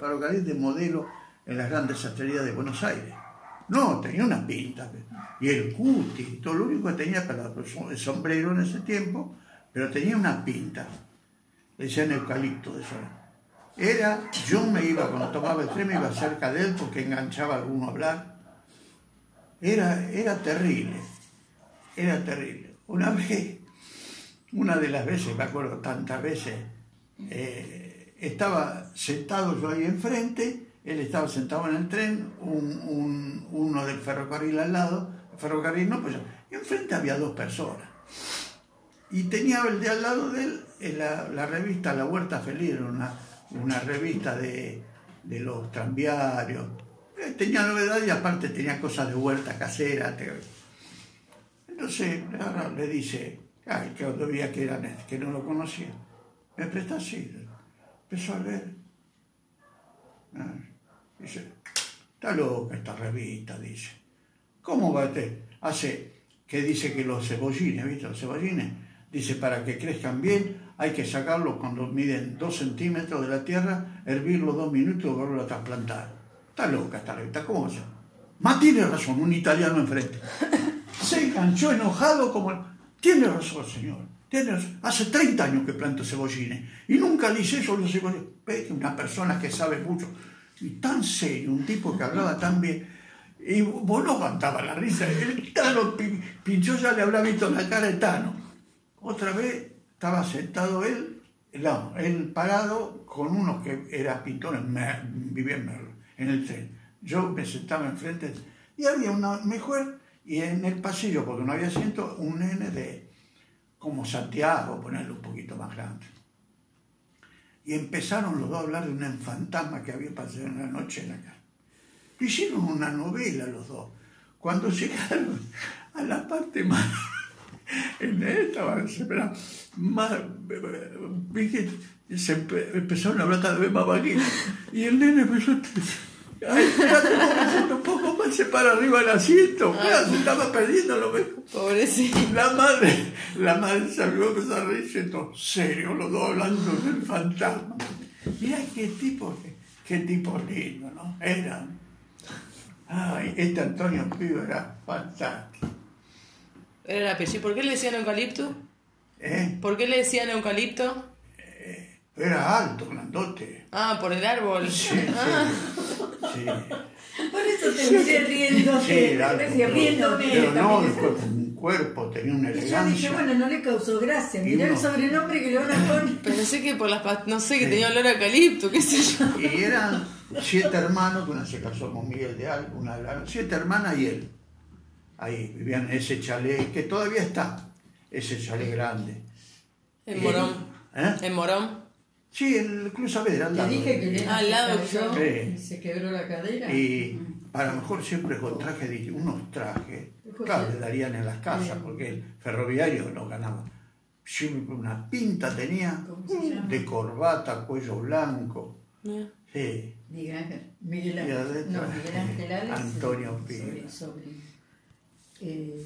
ferrocarril de modelo en las grandes sastrerías de Buenos Aires. No, tenía una pinta. Y el cuti, todo lo único que tenía para el sombrero en ese tiempo, pero tenía una pinta. Le decían eucalipto de eso. Era, yo me iba, cuando tomaba el tren, me iba cerca de él porque enganchaba a alguno a hablar. Era, era terrible, era terrible. Una vez, una de las veces, me acuerdo tantas veces, eh, estaba sentado yo ahí enfrente, él estaba sentado en el tren, uno del ferrocarril al lado, ferrocarril no, pues enfrente había dos personas. Y tenía el de al lado de él la, revista La Huerta Feliz, una, una revista de, de los tranviarios. Eh, tenía novedad y aparte tenía cosas de huerta casera. Entonces ahora le dice, ay, que todavía que, era, que no lo conocía. Me presta así. Empezó a ver. Ah, dice, está loca esta revista, dice. ¿Cómo va este? Hace que dice que los cebollines, ¿viste? Los cebollines, dice, para que crezcan bien, hay que sacarlos cuando miden dos centímetros de la tierra, hervirlos dos minutos y volverlo a trasplantar. Está loca esta revista, ¿cómo se Más tiene razón, un italiano enfrente. Se enganchó enojado como... Tiene razón, señor. Hace 30 años que planto cebollines y nunca le hice eso los cebollines. Una persona que sabe mucho y tan serio, un tipo que hablaba tan bien. Y vos no aguantaba la risa. El Tano pinchó, ya le habrá visto la cara de Tano. Otra vez estaba sentado él, no, él parado con unos que eran pintores, vivían en el tren. Yo me sentaba enfrente y había una mejor y en el pasillo, porque no había asiento, un nene de como Santiago, ponerlo un poquito más grande. Y empezaron los dos a hablar de un fantasma que había pasado en la noche en la casa. Hicieron una novela los dos. Cuando llegaron a la parte más el nene estaba desesperado. Más, se empezaron a hablar cada vez más. Y el nene empezó Ay, un poco más se para arriba el asiento. Claro, se estaba perdiendo lo mejor. Pobrecito. La madre, la madre salió a empezar a reírse, serio, los dos hablando del fantasma. Mirá qué tipo, qué, tipo lindo, ¿no? Era. Ay, este Antonio Pido era fantástico. Era el apellido. ¿Por qué le decían eucalipto? ¿Eh? ¿Por qué le decían eucalipto? Eh, era alto, grandote. Ah, por el árbol. Sí, ah. sí. Por eso te sí, riendo. Sí, era alto. Pero no, un cuerpo, tenía una elegancia. Yo dije, bueno, no le causó gracia. Mirá el sobrenombre que le van a poner. Pensé que por las no sé, que tenía olor a eucalipto, qué sé yo. Y eran siete hermanos, que una se casó con Miguel de Alba, una siete hermanas y él ahí vivían en ese chalet, que todavía está, ese chalet grande. En Morón. ¿Eh? ¿En Morón? Sí, el Club Saavedra, al lado. Te dije que al lado yo, y se quebró la cadera. Y a lo mejor siempre con trajes, unos trajes, claro, le darían en las casas, porque el ferroviario no ganaba. Siempre una pinta tenía de corbata, cuello blanco. Sí. Miguel Ángel. Miguel Ángel. No, Miguel Ángel Antonio Pino. Eh,